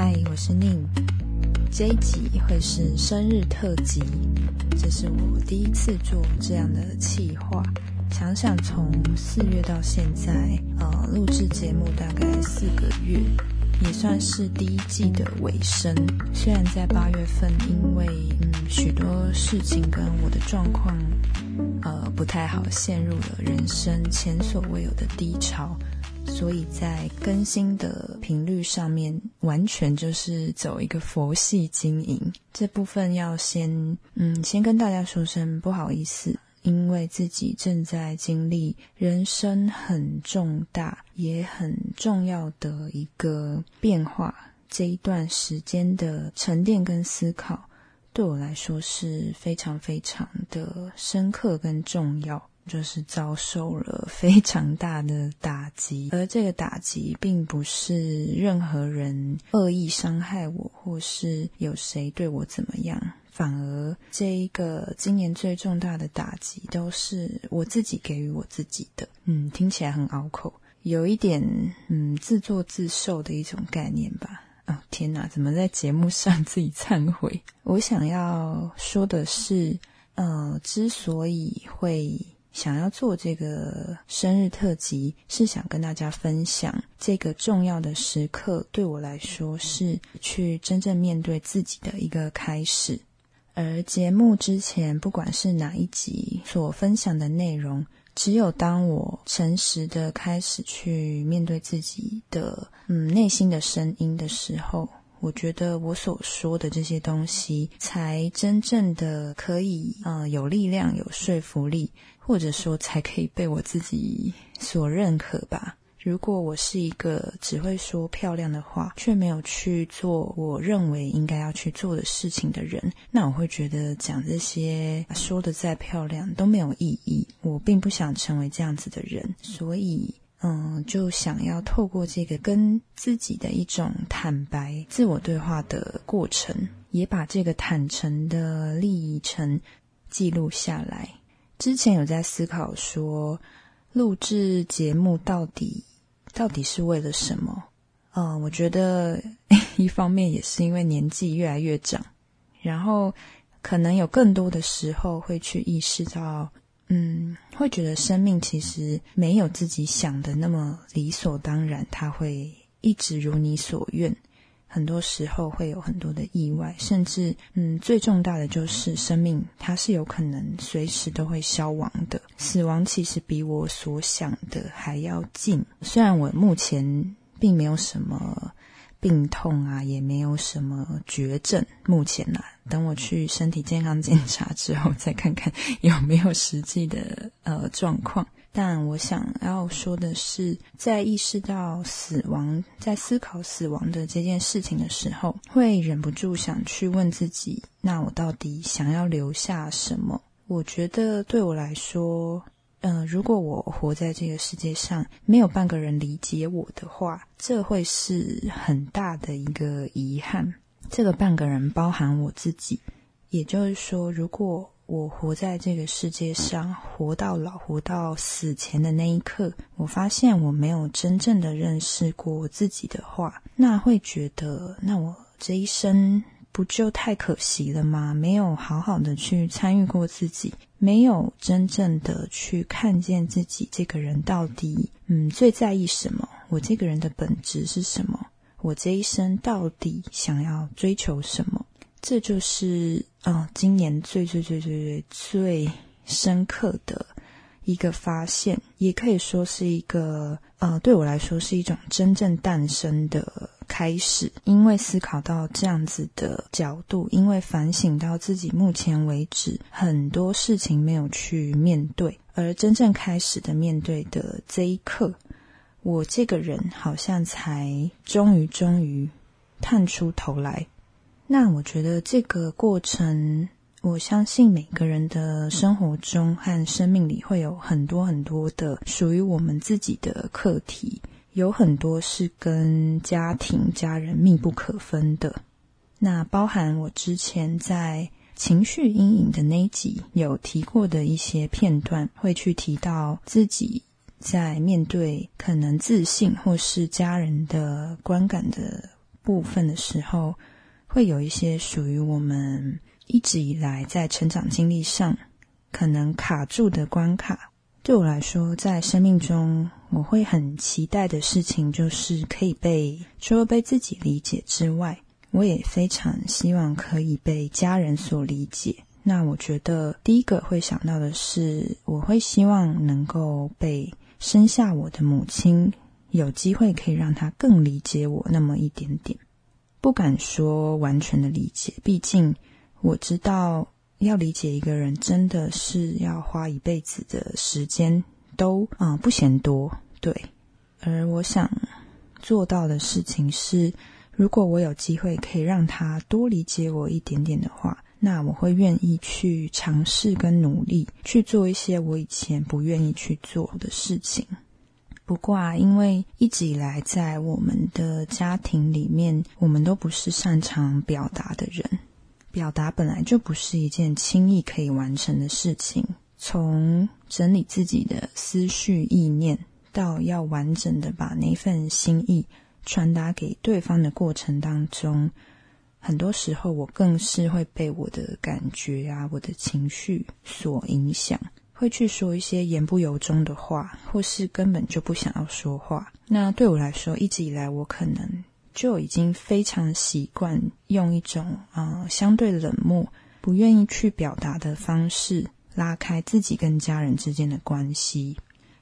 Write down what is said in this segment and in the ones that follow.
嗨，我是宁。这一集会是生日特辑，这是我第一次做这样的企划。想想从四月到现在，呃，录制节目大概四个月，也算是第一季的尾声。虽然在八月份，因为嗯许多事情跟我的状况，呃不太好，陷入了人生前所未有的低潮。所以在更新的频率上面，完全就是走一个佛系经营。这部分要先，嗯，先跟大家说声不好意思，因为自己正在经历人生很重大也很重要的一个变化。这一段时间的沉淀跟思考，对我来说是非常非常的深刻跟重要。就是遭受了非常大的打击，而这个打击并不是任何人恶意伤害我，或是有谁对我怎么样，反而这一个今年最重大的打击都是我自己给予我自己的。嗯，听起来很拗口，有一点嗯自作自受的一种概念吧。哦，天哪，怎么在节目上 自己忏悔？我想要说的是，呃，之所以会。想要做这个生日特辑，是想跟大家分享这个重要的时刻，对我来说是去真正面对自己的一个开始。而节目之前，不管是哪一集所分享的内容，只有当我诚实的开始去面对自己的嗯内心的声音的时候，我觉得我所说的这些东西，才真正的可以呃有力量、有说服力。或者说，才可以被我自己所认可吧。如果我是一个只会说漂亮的话，却没有去做我认为应该要去做的事情的人，那我会觉得讲这些说的再漂亮都没有意义。我并不想成为这样子的人，所以，嗯，就想要透过这个跟自己的一种坦白、自我对话的过程，也把这个坦诚的历程记录下来。之前有在思考说，录制节目到底到底是为了什么？嗯，我觉得 一方面也是因为年纪越来越长，然后可能有更多的时候会去意识到，嗯，会觉得生命其实没有自己想的那么理所当然，它会一直如你所愿。很多时候会有很多的意外，甚至，嗯，最重大的就是生命，它是有可能随时都会消亡的。死亡其实比我所想的还要近。虽然我目前并没有什么病痛啊，也没有什么绝症，目前啊，等我去身体健康检查之后，再看看有没有实际的 呃状况。但我想要说的是，在意识到死亡、在思考死亡的这件事情的时候，会忍不住想去问自己：那我到底想要留下什么？我觉得对我来说，嗯，如果我活在这个世界上，没有半个人理解我的话，这会是很大的一个遗憾。这个半个人包含我自己，也就是说，如果。我活在这个世界上，活到老，活到死前的那一刻，我发现我没有真正的认识过我自己的话，那会觉得，那我这一生不就太可惜了吗？没有好好的去参与过自己，没有真正的去看见自己这个人到底，嗯，最在意什么？我这个人的本质是什么？我这一生到底想要追求什么？这就是，嗯，今年最最最最最最深刻的一个发现，也可以说是一个，呃，对我来说是一种真正诞生的开始。因为思考到这样子的角度，因为反省到自己目前为止很多事情没有去面对，而真正开始的面对的这一刻，我这个人好像才终于终于探出头来。那我觉得这个过程，我相信每个人的生活中和生命里会有很多很多的属于我们自己的课题，有很多是跟家庭、家人密不可分的。那包含我之前在情绪阴影的那一集有提过的一些片段，会去提到自己在面对可能自信或是家人的观感的。部分的时候，会有一些属于我们一直以来在成长经历上可能卡住的关卡。对我来说，在生命中，我会很期待的事情，就是可以被除了被自己理解之外，我也非常希望可以被家人所理解。那我觉得第一个会想到的是，我会希望能够被生下我的母亲有机会可以让她更理解我那么一点点，不敢说完全的理解，毕竟我知道要理解一个人真的是要花一辈子的时间，都啊不嫌多。对，而我想做到的事情是，如果我有机会可以让他多理解我一点点的话。那我会愿意去尝试跟努力去做一些我以前不愿意去做的事情。不过啊，因为一直以来在我们的家庭里面，我们都不是擅长表达的人，表达本来就不是一件轻易可以完成的事情。从整理自己的思绪意念，到要完整的把那份心意传达给对方的过程当中。很多时候，我更是会被我的感觉啊、我的情绪所影响，会去说一些言不由衷的话，或是根本就不想要说话。那对我来说，一直以来我可能就已经非常习惯用一种啊相对冷漠、不愿意去表达的方式，拉开自己跟家人之间的关系。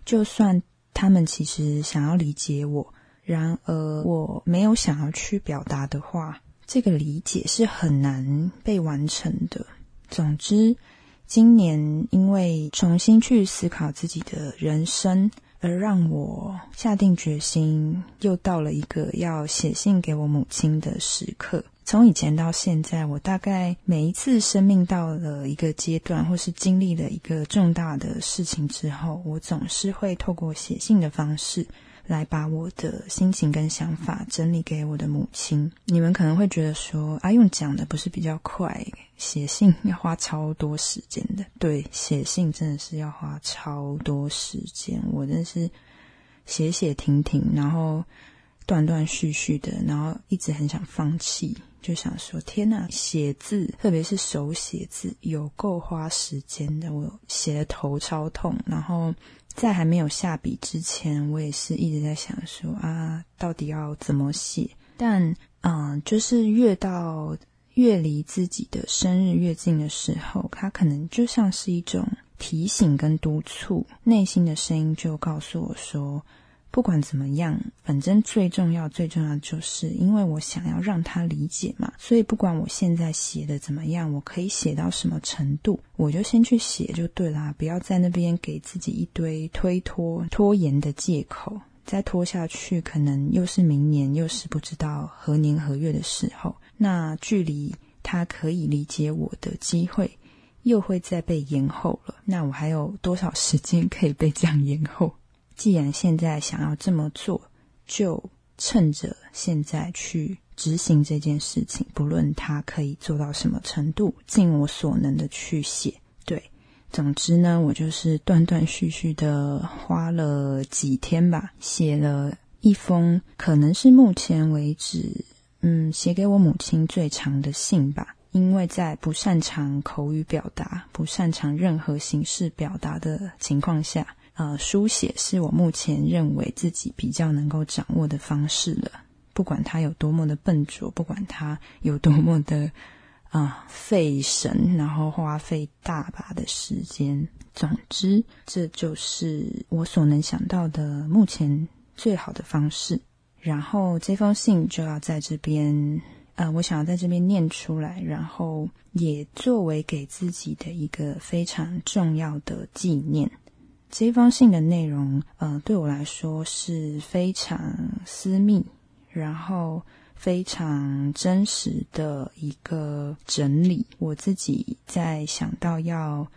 就算他们其实想要理解我，然而我没有想要去表达的话。这个理解是很难被完成的。总之，今年因为重新去思考自己的人生，而让我下定决心，又到了一个要写信给我母亲的时刻。从以前到现在，我大概每一次生命到了一个阶段，或是经历了一个重大的事情之后，我总是会透过写信的方式。来把我的心情跟想法整理给我的母亲。你们可能会觉得说，啊，用讲的不是比较快，写信要花超多时间的。对，写信真的是要花超多时间。我真是写写停停，然后断断续续的，然后一直很想放弃，就想说，天呐，写字，特别是手写字，有够花时间的。我写的头超痛，然后。在还没有下笔之前，我也是一直在想说啊，到底要怎么写？但嗯，就是越到越离自己的生日越近的时候，它可能就像是一种提醒跟督促，内心的声音就告诉我说。不管怎么样，反正最重要、最重要的就是，因为我想要让他理解嘛，所以不管我现在写的怎么样，我可以写到什么程度，我就先去写就对啦，不要在那边给自己一堆推脱、拖延的借口，再拖下去，可能又是明年，又是不知道何年何月的时候，那距离他可以理解我的机会，又会再被延后了。那我还有多少时间可以被这样延后？既然现在想要这么做，就趁着现在去执行这件事情。不论他可以做到什么程度，尽我所能的去写。对，总之呢，我就是断断续续的花了几天吧，写了一封可能是目前为止，嗯，写给我母亲最长的信吧。因为在不擅长口语表达、不擅长任何形式表达的情况下。呃，书写是我目前认为自己比较能够掌握的方式了。不管它有多么的笨拙，不管它有多么的啊费神，然后花费大把的时间，总之，这就是我所能想到的目前最好的方式。然后这封信就要在这边，呃，我想要在这边念出来，然后也作为给自己的一个非常重要的纪念。这封信的内容，呃，对我来说是非常私密，然后非常真实的一个整理。我自己在想到要，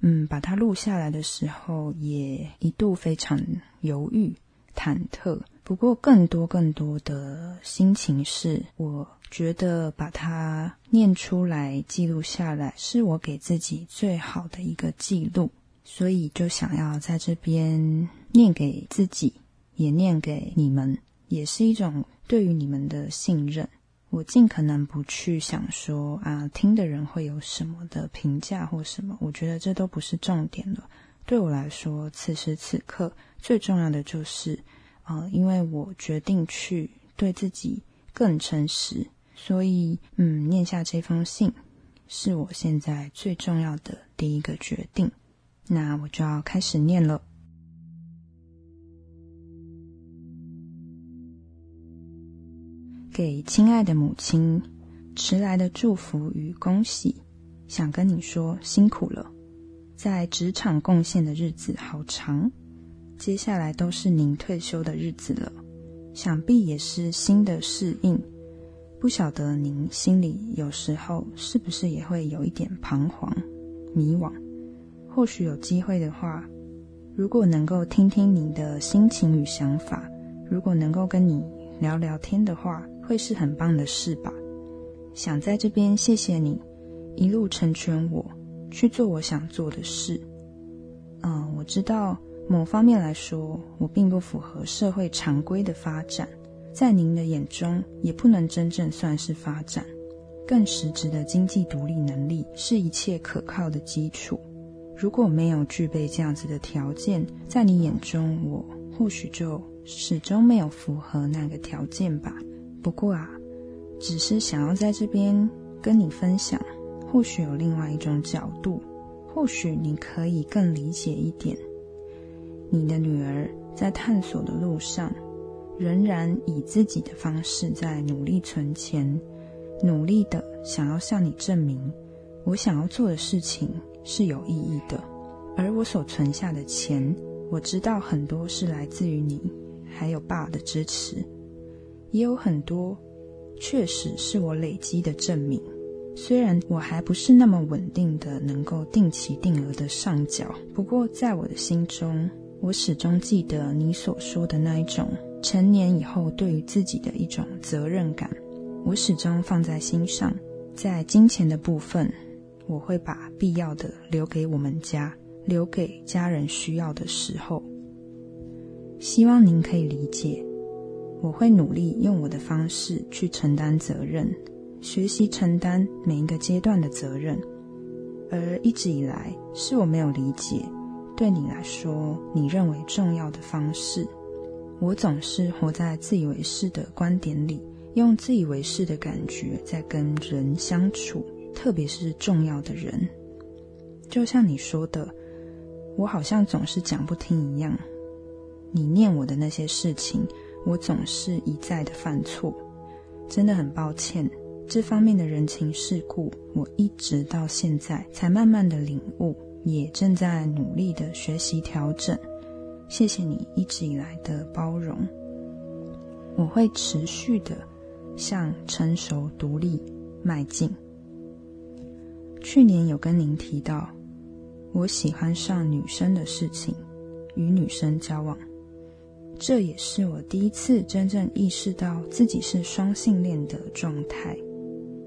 嗯，把它录下来的时候，也一度非常犹豫、忐忑。不过，更多、更多的心情是，我觉得把它念出来、记录下来，是我给自己最好的一个记录。所以就想要在这边念给自己，也念给你们。也是一种对于你们的信任。我尽可能不去想说啊，听的人会有什么的评价或什么，我觉得这都不是重点了。对我来说，此时此刻最重要的就是，啊，因为我决定去对自己更诚实，所以，嗯，念下这封信是我现在最重要的第一个决定。那我就要开始念了。给亲爱的母亲迟来的祝福与恭喜，想跟你说辛苦了，在职场贡献的日子好长，接下来都是您退休的日子了，想必也是新的适应。不晓得您心里有时候是不是也会有一点彷徨、迷惘？或许有机会的话，如果能够听听你的心情与想法，如果能够跟你聊聊天的话。会是很棒的事吧？想在这边谢谢你，一路成全我去做我想做的事。嗯，我知道某方面来说，我并不符合社会常规的发展，在您的眼中也不能真正算是发展。更实质的经济独立能力是一切可靠的基础。如果没有具备这样子的条件，在你眼中，我或许就始终没有符合那个条件吧。不过啊，只是想要在这边跟你分享，或许有另外一种角度，或许你可以更理解一点。你的女儿在探索的路上，仍然以自己的方式在努力存钱，努力的想要向你证明，我想要做的事情是有意义的。而我所存下的钱，我知道很多是来自于你，还有爸的支持。也有很多，确实是我累积的证明。虽然我还不是那么稳定的能够定期定额的上缴，不过在我的心中，我始终记得你所说的那一种成年以后对于自己的一种责任感。我始终放在心上，在金钱的部分，我会把必要的留给我们家，留给家人需要的时候。希望您可以理解。我会努力用我的方式去承担责任，学习承担每一个阶段的责任。而一直以来是我没有理解，对你来说你认为重要的方式。我总是活在自以为是的观点里，用自以为是的感觉在跟人相处，特别是重要的人。就像你说的，我好像总是讲不听一样。你念我的那些事情。我总是一再的犯错，真的很抱歉。这方面的人情世故，我一直到现在才慢慢的领悟，也正在努力的学习调整。谢谢你一直以来的包容，我会持续的向成熟独立迈进。去年有跟您提到，我喜欢上女生的事情，与女生交往。这也是我第一次真正意识到自己是双性恋的状态。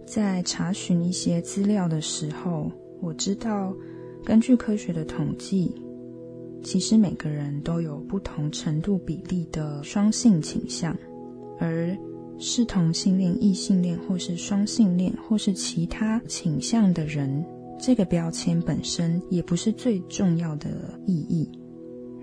在查询一些资料的时候，我知道，根据科学的统计，其实每个人都有不同程度比例的双性倾向，而是同性恋、异性恋或是双性恋或是其他倾向的人，这个标签本身也不是最重要的意义。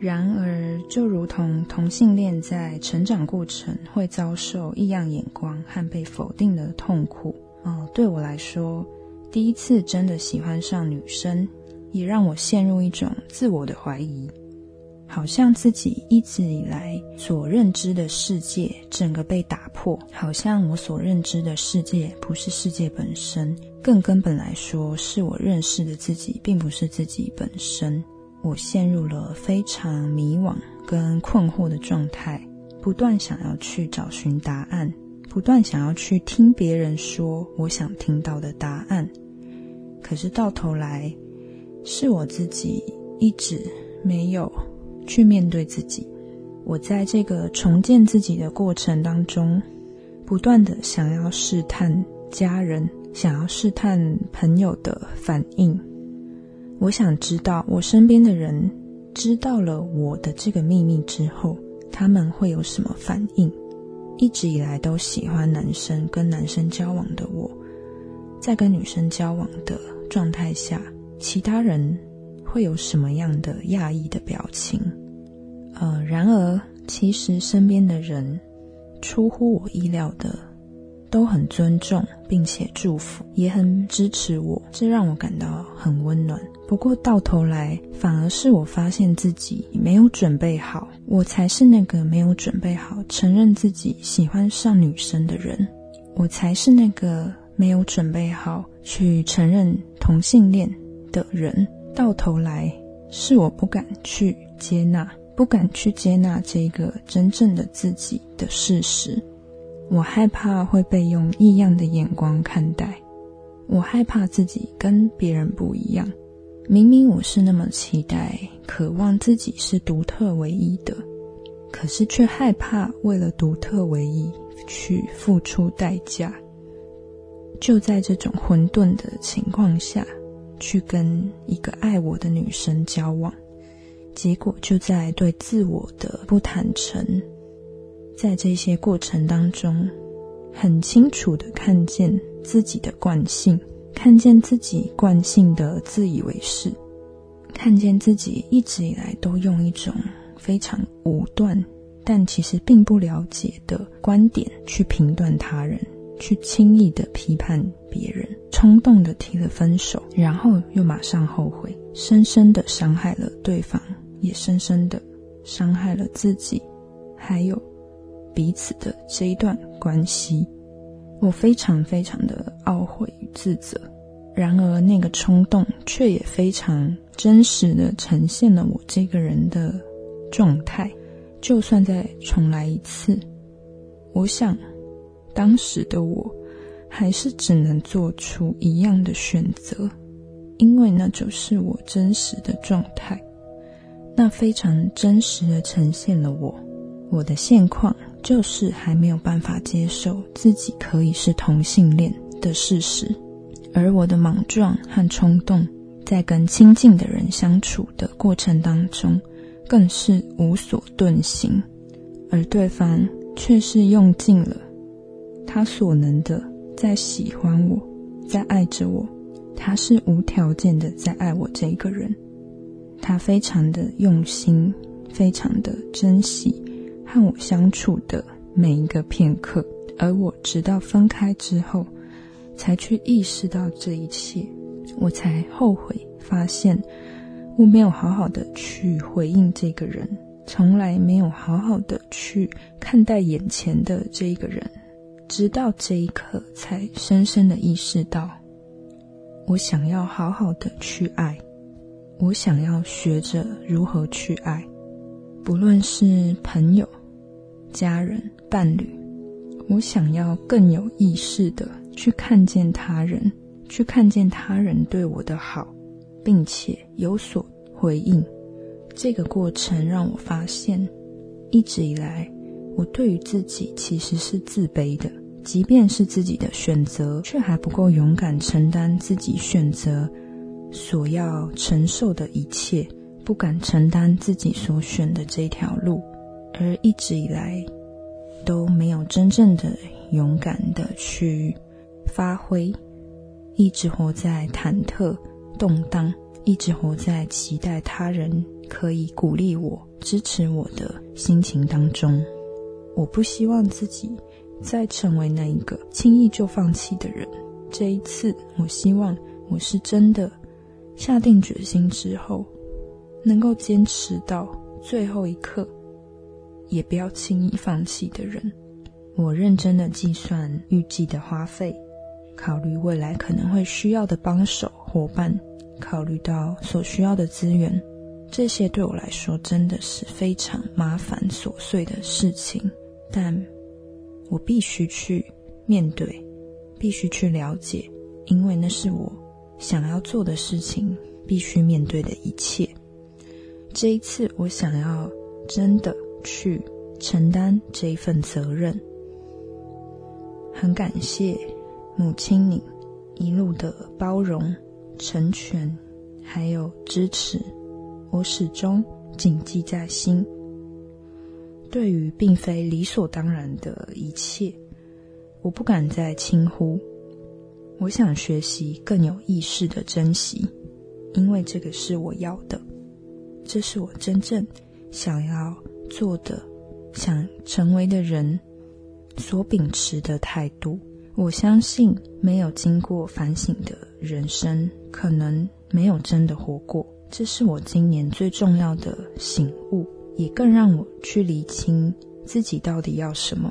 然而，就如同同性恋在成长过程会遭受异样眼光和被否定的痛苦，哦，对我来说，第一次真的喜欢上女生，也让我陷入一种自我的怀疑，好像自己一直以来所认知的世界整个被打破，好像我所认知的世界不是世界本身，更根本来说，是我认识的自己并不是自己本身。我陷入了非常迷惘跟困惑的状态，不断想要去找寻答案，不断想要去听别人说我想听到的答案，可是到头来，是我自己一直没有去面对自己。我在这个重建自己的过程当中，不断的想要试探家人，想要试探朋友的反应。我想知道，我身边的人知道了我的这个秘密之后，他们会有什么反应？一直以来都喜欢男生，跟男生交往的我，在跟女生交往的状态下，其他人会有什么样的讶异的表情？呃，然而，其实身边的人出乎我意料的。都很尊重，并且祝福，也很支持我，这让我感到很温暖。不过到头来，反而是我发现自己没有准备好，我才是那个没有准备好承认自己喜欢上女生的人，我才是那个没有准备好去承认同性恋的人。到头来，是我不敢去接纳，不敢去接纳这个真正的自己的事实。我害怕会被用异样的眼光看待，我害怕自己跟别人不一样。明明我是那么期待、渴望自己是独特唯一的，可是却害怕为了独特唯一去付出代价。就在这种混沌的情况下，去跟一个爱我的女生交往，结果就在对自我的不坦诚。在这些过程当中，很清楚的看见自己的惯性，看见自己惯性的自以为是，看见自己一直以来都用一种非常武断，但其实并不了解的观点去评断他人，去轻易的批判别人，冲动的提了分手，然后又马上后悔，深深的伤害了对方，也深深的伤害了自己，还有。彼此的这一段关系，我非常非常的懊悔与自责。然而，那个冲动却也非常真实的呈现了我这个人的状态。就算再重来一次，我想，当时的我还是只能做出一样的选择，因为那就是我真实的状态。那非常真实的呈现了我我的现况。就是还没有办法接受自己可以是同性恋的事实，而我的莽撞和冲动，在跟亲近的人相处的过程当中，更是无所遁形，而对方却是用尽了他所能的在喜欢我，在爱着我，他是无条件的在爱我这一个人，他非常的用心，非常的珍惜。和我相处的每一个片刻，而我直到分开之后，才去意识到这一切，我才后悔，发现我没有好好的去回应这个人，从来没有好好的去看待眼前的这一个人，直到这一刻，才深深的意识到，我想要好好的去爱，我想要学着如何去爱，不论是朋友。家人、伴侣，我想要更有意识的去看见他人，去看见他人对我的好，并且有所回应。这个过程让我发现，一直以来我对于自己其实是自卑的，即便是自己的选择，却还不够勇敢承担自己选择所要承受的一切，不敢承担自己所选的这条路。而一直以来都没有真正的勇敢的去发挥，一直活在忐忑、动荡，一直活在期待他人可以鼓励我、支持我的心情当中。我不希望自己再成为那一个轻易就放弃的人。这一次，我希望我是真的下定决心之后，能够坚持到最后一刻。也不要轻易放弃的人。我认真的计算预计的花费，考虑未来可能会需要的帮手伙伴，考虑到所需要的资源，这些对我来说真的是非常麻烦琐碎的事情。但我必须去面对，必须去了解，因为那是我想要做的事情，必须面对的一切。这一次，我想要真的。去承担这一份责任，很感谢母亲你一路的包容、成全，还有支持，我始终谨记在心。对于并非理所当然的一切，我不敢再轻忽。我想学习更有意识的珍惜，因为这个是我要的，这是我真正想要做的、想成为的人所秉持的态度。我相信，没有经过反省的人生，可能没有真的活过。这是我今年最重要的醒悟，也更让我去理清自己到底要什么，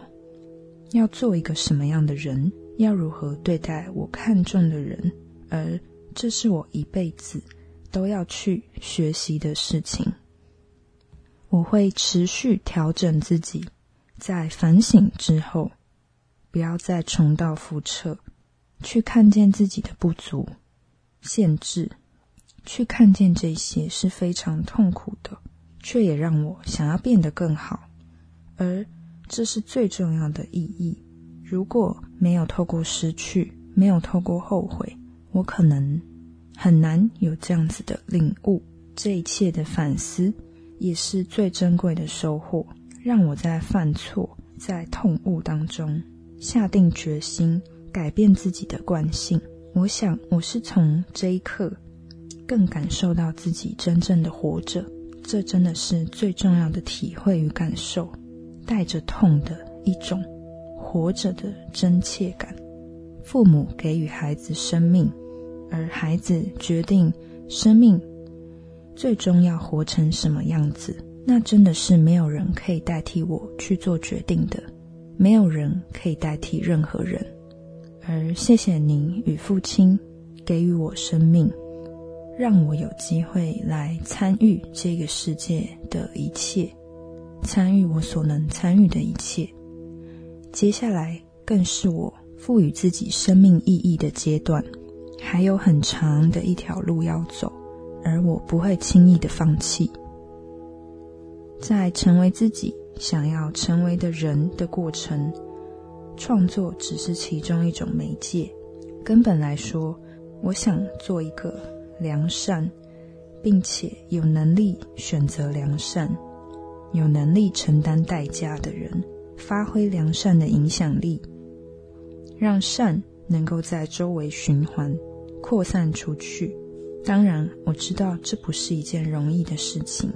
要做一个什么样的人，要如何对待我看重的人，而这是我一辈子都要去学习的事情。我会持续调整自己，在反省之后，不要再重蹈覆辙，去看见自己的不足、限制。去看见这些是非常痛苦的，却也让我想要变得更好，而这是最重要的意义。如果没有透过失去，没有透过后悔，我可能很难有这样子的领悟。这一切的反思也是最珍贵的收获，让我在犯错、在痛悟当中下定决心改变自己的惯性。我想，我是从这一刻。更感受到自己真正的活着，这真的是最重要的体会与感受，带着痛的一种活着的真切感。父母给予孩子生命，而孩子决定生命最终要活成什么样子，那真的是没有人可以代替我去做决定的，没有人可以代替任何人。而谢谢您与父亲给予我生命。让我有机会来参与这个世界的一切，参与我所能参与的一切。接下来更是我赋予自己生命意义的阶段，还有很长的一条路要走，而我不会轻易的放弃。在成为自己想要成为的人的过程，创作只是其中一种媒介。根本来说，我想做一个。良善，并且有能力选择良善，有能力承担代价的人，发挥良善的影响力，让善能够在周围循环、扩散出去。当然，我知道这不是一件容易的事情，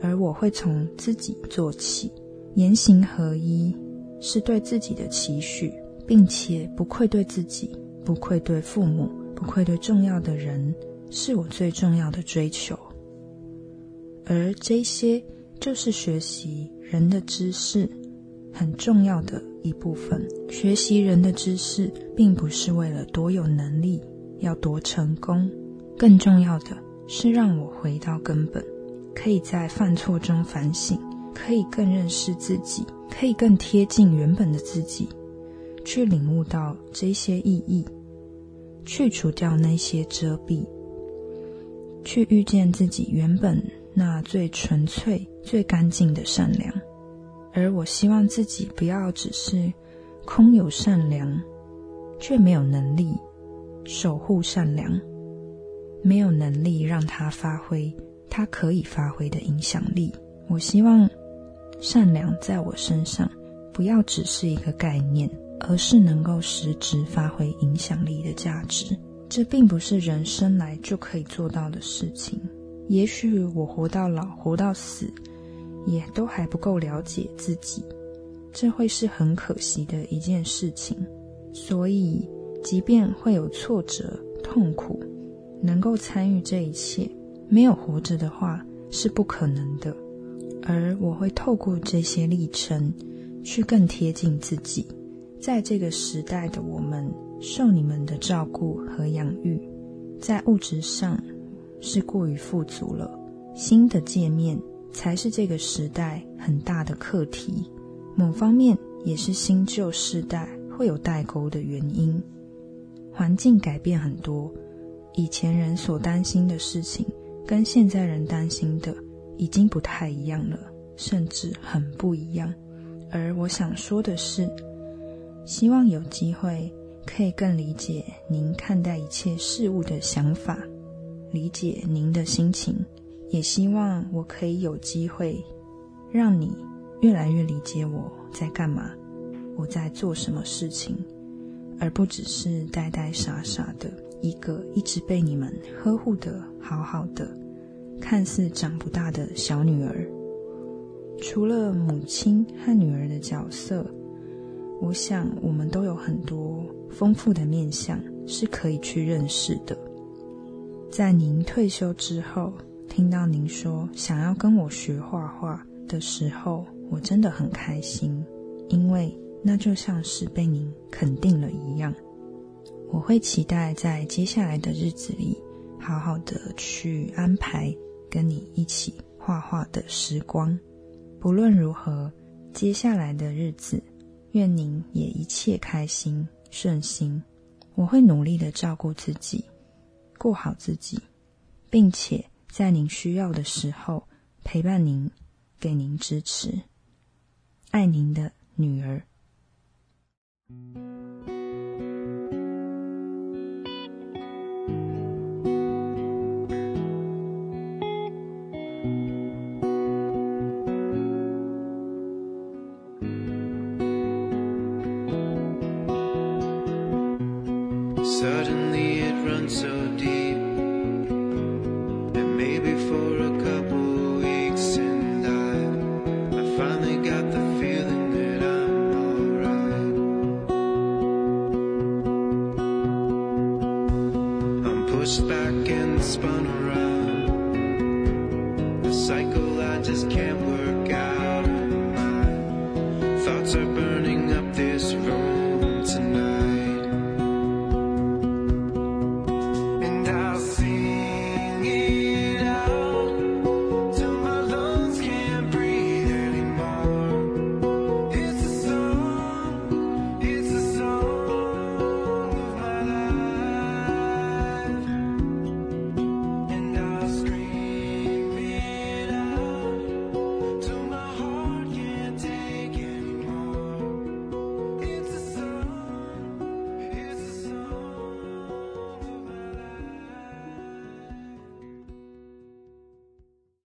而我会从自己做起，言行合一，是对自己的期许，并且不愧对自己，不愧对父母，不愧对重要的人。是我最重要的追求，而这些就是学习人的知识很重要的一部分。学习人的知识，并不是为了多有能力，要多成功，更重要的是让我回到根本，可以在犯错中反省，可以更认识自己，可以更贴近原本的自己，去领悟到这些意义，去除掉那些遮蔽。去遇见自己原本那最纯粹、最干净的善良，而我希望自己不要只是空有善良，却没有能力守护善良，没有能力让它发挥它可以发挥的影响力。我希望善良在我身上不要只是一个概念，而是能够实质发挥影响力的价值。这并不是人生来就可以做到的事情。也许我活到老，活到死，也都还不够了解自己，这会是很可惜的一件事情。所以，即便会有挫折、痛苦，能够参与这一切，没有活着的话是不可能的。而我会透过这些历程，去更贴近自己。在这个时代的我们。受你们的照顾和养育，在物质上是过于富足了。新的界面才是这个时代很大的课题，某方面也是新旧世代会有代沟的原因。环境改变很多，以前人所担心的事情，跟现在人担心的已经不太一样了，甚至很不一样。而我想说的是，希望有机会。可以更理解您看待一切事物的想法，理解您的心情，也希望我可以有机会让你越来越理解我在干嘛，我在做什么事情，而不只是呆呆傻傻的一个一直被你们呵护的好好的、看似长不大的小女儿。除了母亲和女儿的角色，我想我们都有很多丰富的面相是可以去认识的。在您退休之后，听到您说想要跟我学画画的时候，我真的很开心，因为那就像是被您肯定了一样。我会期待在接下来的日子里，好好的去安排跟你一起画画的时光。不论如何，接下来的日子，愿您也一切开心顺心。我会努力的照顾自己，顾好自己，并且在您需要的时候陪伴您，给您支持。爱您的女儿。Spun around. The cycle I just can't work